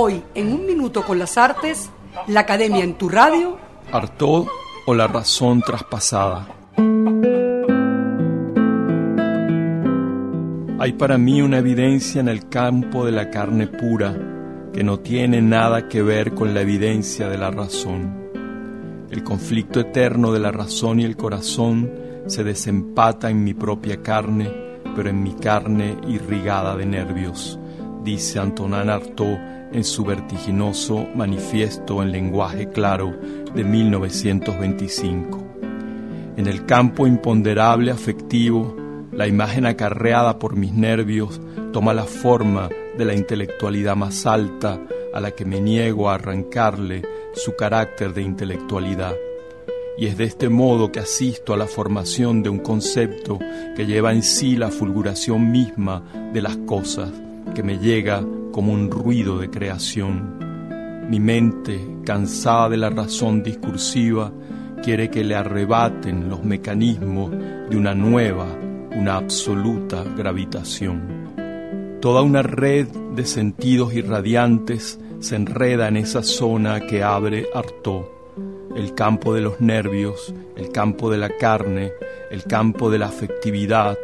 Hoy, en un minuto con las artes, la Academia en tu radio. Artaud o la razón traspasada. Hay para mí una evidencia en el campo de la carne pura que no tiene nada que ver con la evidencia de la razón. El conflicto eterno de la razón y el corazón se desempata en mi propia carne, pero en mi carne irrigada de nervios, dice Antonin Artaud en su vertiginoso manifiesto en lenguaje claro de 1925. En el campo imponderable afectivo, la imagen acarreada por mis nervios toma la forma de la intelectualidad más alta a la que me niego a arrancarle su carácter de intelectualidad. Y es de este modo que asisto a la formación de un concepto que lleva en sí la fulguración misma de las cosas, que me llega como un ruido de creación. Mi mente, cansada de la razón discursiva, quiere que le arrebaten los mecanismos de una nueva, una absoluta gravitación. Toda una red de sentidos irradiantes se enreda en esa zona que abre Artaud, el campo de los nervios, el campo de la carne, el campo de la afectividad,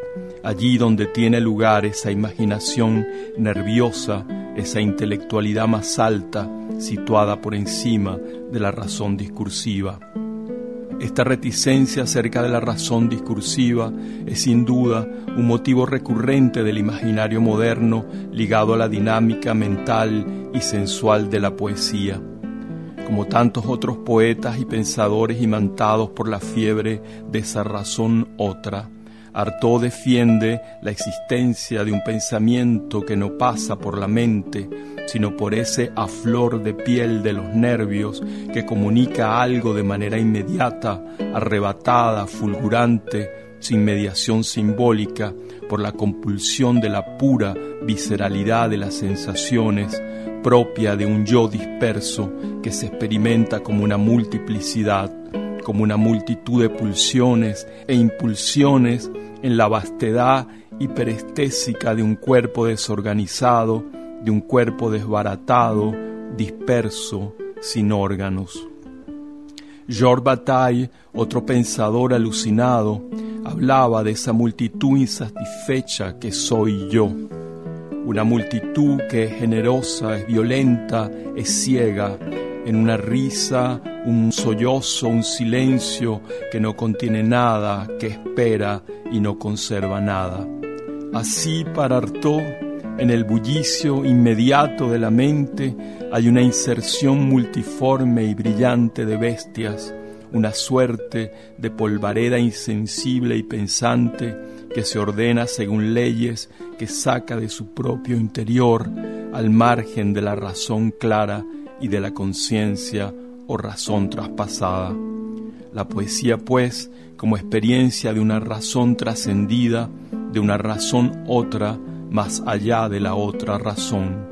allí donde tiene lugar esa imaginación nerviosa, esa intelectualidad más alta, situada por encima de la razón discursiva. Esta reticencia acerca de la razón discursiva es sin duda un motivo recurrente del imaginario moderno ligado a la dinámica mental y sensual de la poesía. Como tantos otros poetas y pensadores imantados por la fiebre de esa razón otra, Artaud defiende la existencia de un pensamiento que no pasa por la mente, sino por ese a flor de piel de los nervios que comunica algo de manera inmediata, arrebatada, fulgurante, sin mediación simbólica, por la compulsión de la pura visceralidad de las sensaciones, propia de un yo disperso que se experimenta como una multiplicidad, como una multitud de pulsiones e impulsiones en la vastedad hiperestésica de un cuerpo desorganizado, de un cuerpo desbaratado, disperso, sin órganos. Georges Bataille, otro pensador alucinado, hablaba de esa multitud insatisfecha que soy yo. Una multitud que es generosa, es violenta, es ciega, en una risa, un sollozo, un silencio que no contiene nada, que espera y no conserva nada. Así para Artaud, en el bullicio inmediato de la mente hay una inserción multiforme y brillante de bestias, una suerte de polvareda insensible y pensante que se ordena según leyes que saca de su propio interior al margen de la razón clara y de la conciencia o razón traspasada. La poesía, pues, como experiencia de una razón trascendida, de una razón otra, más allá de la otra razón,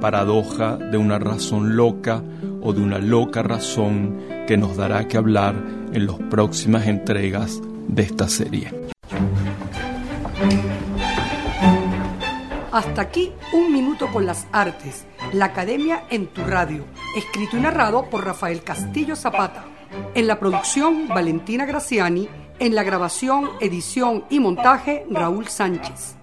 paradoja de una razón loca o de una loca razón que nos dará que hablar en las próximas entregas de esta serie. Hasta aquí un minuto con las artes la Academia en tu radio, escrito y narrado por Rafael Castillo Zapata. En la producción, Valentina Graciani. En la grabación, edición y montaje, Raúl Sánchez.